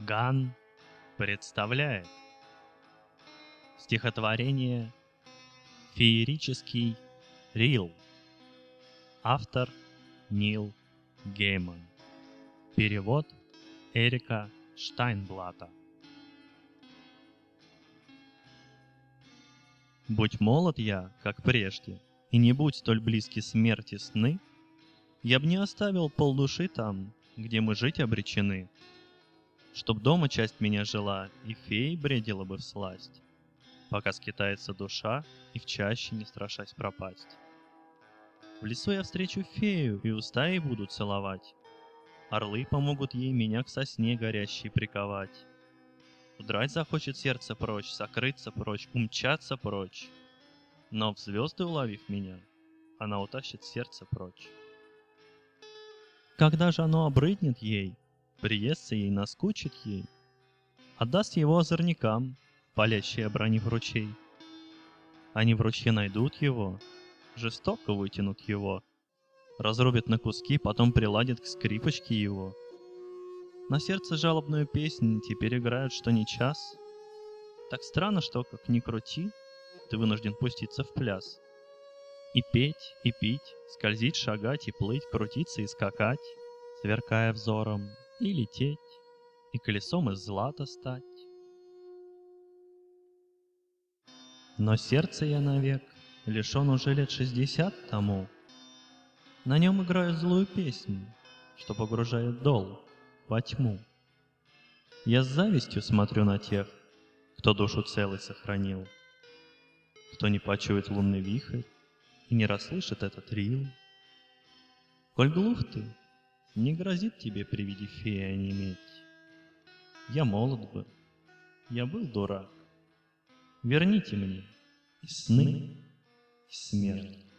Орган представляет стихотворение «Феерический рил». Автор Нил Гейман. Перевод Эрика Штайнблата. Будь молод я, как прежде, и не будь столь близки смерти сны, я б не оставил полдуши там, где мы жить обречены. Чтоб дома часть меня жила, и фей бредила бы в сласть, Пока скитается душа, и в чаще не страшась пропасть. В лесу я встречу фею, и уста ей буду целовать. Орлы помогут ей меня к сосне горящей приковать. Удрать захочет сердце прочь, сокрыться прочь, умчаться прочь. Но в звезды уловив меня, она утащит сердце прочь. Когда же оно обрыднет ей, приестся ей, наскучит ей, Отдаст его озорникам, палящие обронив ручей. Они в ручье найдут его, жестоко вытянут его, Разрубят на куски, потом приладят к скрипочке его. На сердце жалобную песнь теперь играют, что не час. Так странно, что, как ни крути, ты вынужден пуститься в пляс. И петь, и пить, скользить, шагать, и плыть, крутиться и скакать, Сверкая взором, и лететь, и колесом из злата стать. Но сердце я навек лишен уже лет шестьдесят тому. На нем играю злую песню, что погружает дол во тьму. Я с завистью смотрю на тех, кто душу целой сохранил, кто не почует лунный вихрь и не расслышит этот рил. Коль глух ты, не грозит тебе при виде феи онеметь. Я молод бы, я был дурак. Верните мне и сны, и смерть.